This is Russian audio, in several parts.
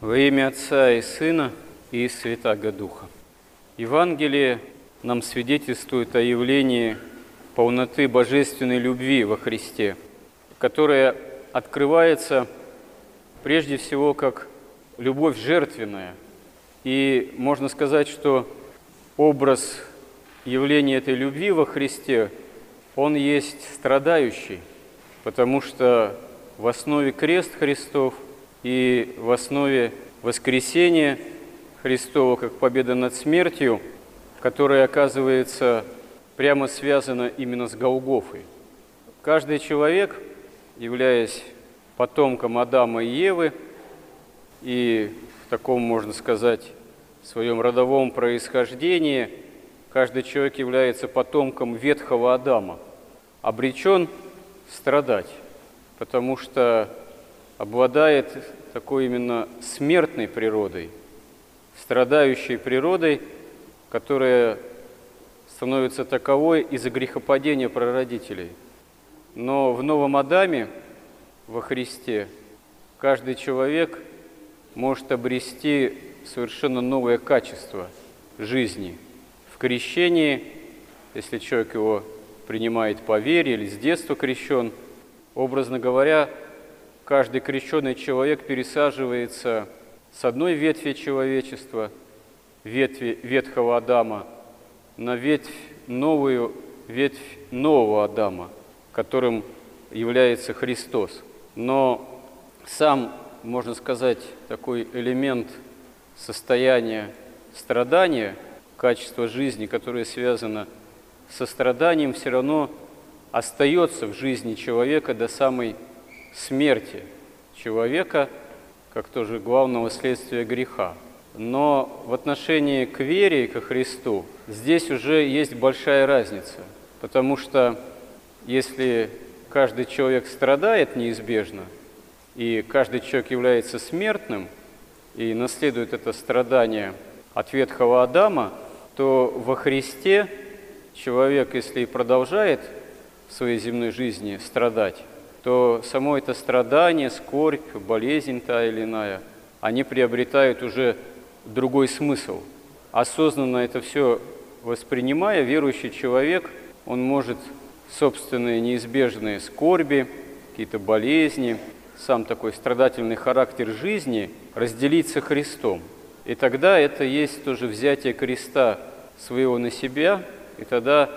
Во имя Отца и Сына и Святаго Духа. Евангелие нам свидетельствует о явлении полноты божественной любви во Христе, которая открывается прежде всего как любовь жертвенная. И можно сказать, что образ явления этой любви во Христе, он есть страдающий, потому что в основе крест Христов и в основе воскресения Христова как победа над смертью, которая оказывается прямо связана именно с Голгофой. Каждый человек, являясь потомком Адама и Евы, и в таком, можно сказать, своем родовом происхождении, каждый человек является потомком ветхого Адама, обречен страдать, потому что обладает такой именно смертной природой, страдающей природой, которая становится таковой из-за грехопадения прародителей. Но в новом Адаме, во Христе, каждый человек может обрести совершенно новое качество жизни. В крещении, если человек его принимает по вере или с детства крещен, образно говоря, каждый крещенный человек пересаживается с одной ветви человечества, ветви ветхого Адама, на ветвь новую, ветвь нового Адама, которым является Христос. Но сам, можно сказать, такой элемент состояния страдания, качество жизни, которое связано со страданием, все равно остается в жизни человека до самой смерти человека, как тоже главного следствия греха. Но в отношении к вере и ко Христу здесь уже есть большая разница, потому что если каждый человек страдает неизбежно, и каждый человек является смертным и наследует это страдание от ветхого Адама, то во Христе человек, если и продолжает в своей земной жизни страдать, то само это страдание, скорбь, болезнь та или иная, они приобретают уже другой смысл. Осознанно это все воспринимая, верующий человек, он может собственные неизбежные скорби, какие-то болезни, сам такой страдательный характер жизни разделить со Христом. И тогда это есть тоже взятие креста своего на себя, и тогда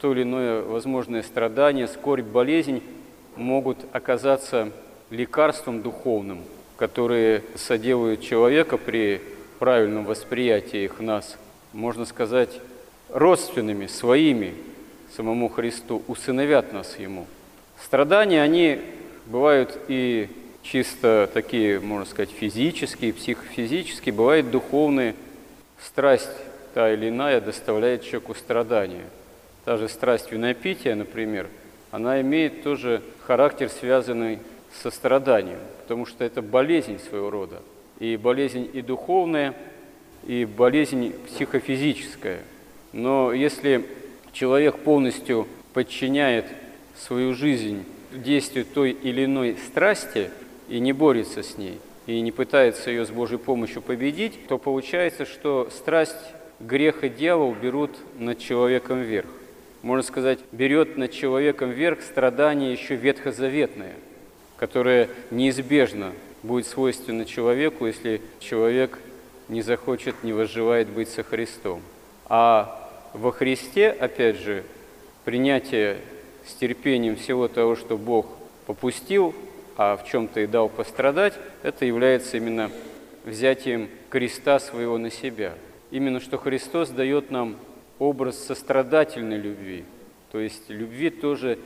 то или иное возможное страдание, скорбь, болезнь могут оказаться лекарством духовным, которые соделают человека при правильном восприятии их нас, можно сказать, родственными, своими, самому Христу, усыновят нас Ему. Страдания, они бывают и чисто такие, можно сказать, физические, психофизические, бывают духовные. Страсть та или иная доставляет человеку страдания. Та же страсть винопития, например, она имеет тоже характер, связанный со страданием, потому что это болезнь своего рода. И болезнь и духовная, и болезнь психофизическая. Но если человек полностью подчиняет свою жизнь действию той или иной страсти и не борется с ней, и не пытается ее с Божьей помощью победить, то получается, что страсть, грех и дьявол берут над человеком верх. Можно сказать, берет над человеком верх страдание еще ветхозаветное, которое неизбежно будет свойственно человеку, если человек не захочет, не возжелает быть со Христом. А во Христе, опять же, принятие с терпением всего того, что Бог попустил, а в чем-то и дал пострадать, это является именно взятием креста своего на себя. Именно что Христос дает нам образ сострадательной любви, то есть любви тоже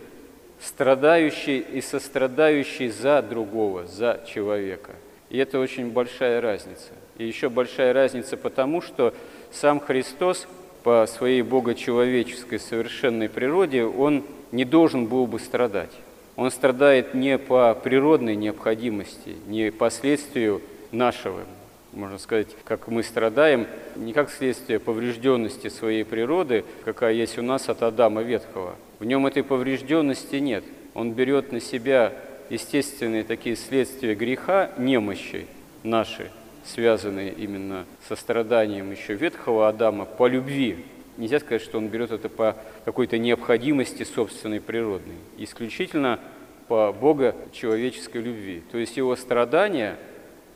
страдающей и сострадающей за другого, за человека. И это очень большая разница. И еще большая разница потому, что сам Христос – по своей богочеловеческой совершенной природе, он не должен был бы страдать. Он страдает не по природной необходимости, не по следствию нашего, можно сказать, как мы страдаем, не как следствие поврежденности своей природы, какая есть у нас от Адама Ветхого. В нем этой поврежденности нет. Он берет на себя естественные такие следствия греха, немощи наши, связанные именно со страданием еще ветхого Адама по любви. Нельзя сказать, что он берет это по какой-то необходимости собственной природной, исключительно по Бога человеческой любви. То есть его страдания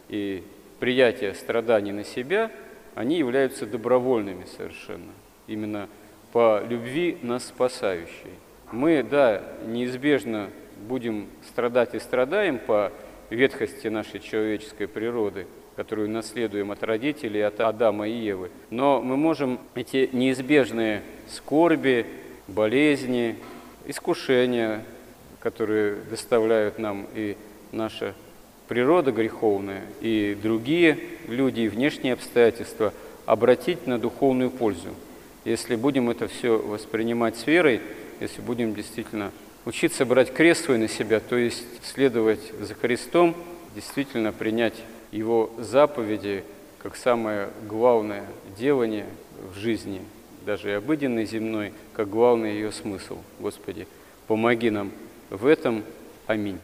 и приятие страданий на себя, они являются добровольными совершенно, именно по любви нас спасающей. Мы, да, неизбежно будем страдать и страдаем по ветхости нашей человеческой природы, которую наследуем от родителей, от Адама и Евы. Но мы можем эти неизбежные скорби, болезни, искушения, которые доставляют нам и наша природа греховная, и другие люди, и внешние обстоятельства, обратить на духовную пользу. Если будем это все воспринимать с верой, если будем действительно учиться брать крест свой на себя, то есть следовать за Христом, действительно принять Его заповеди как самое главное делание в жизни, даже и обыденной земной, как главный ее смысл. Господи, помоги нам в этом. Аминь.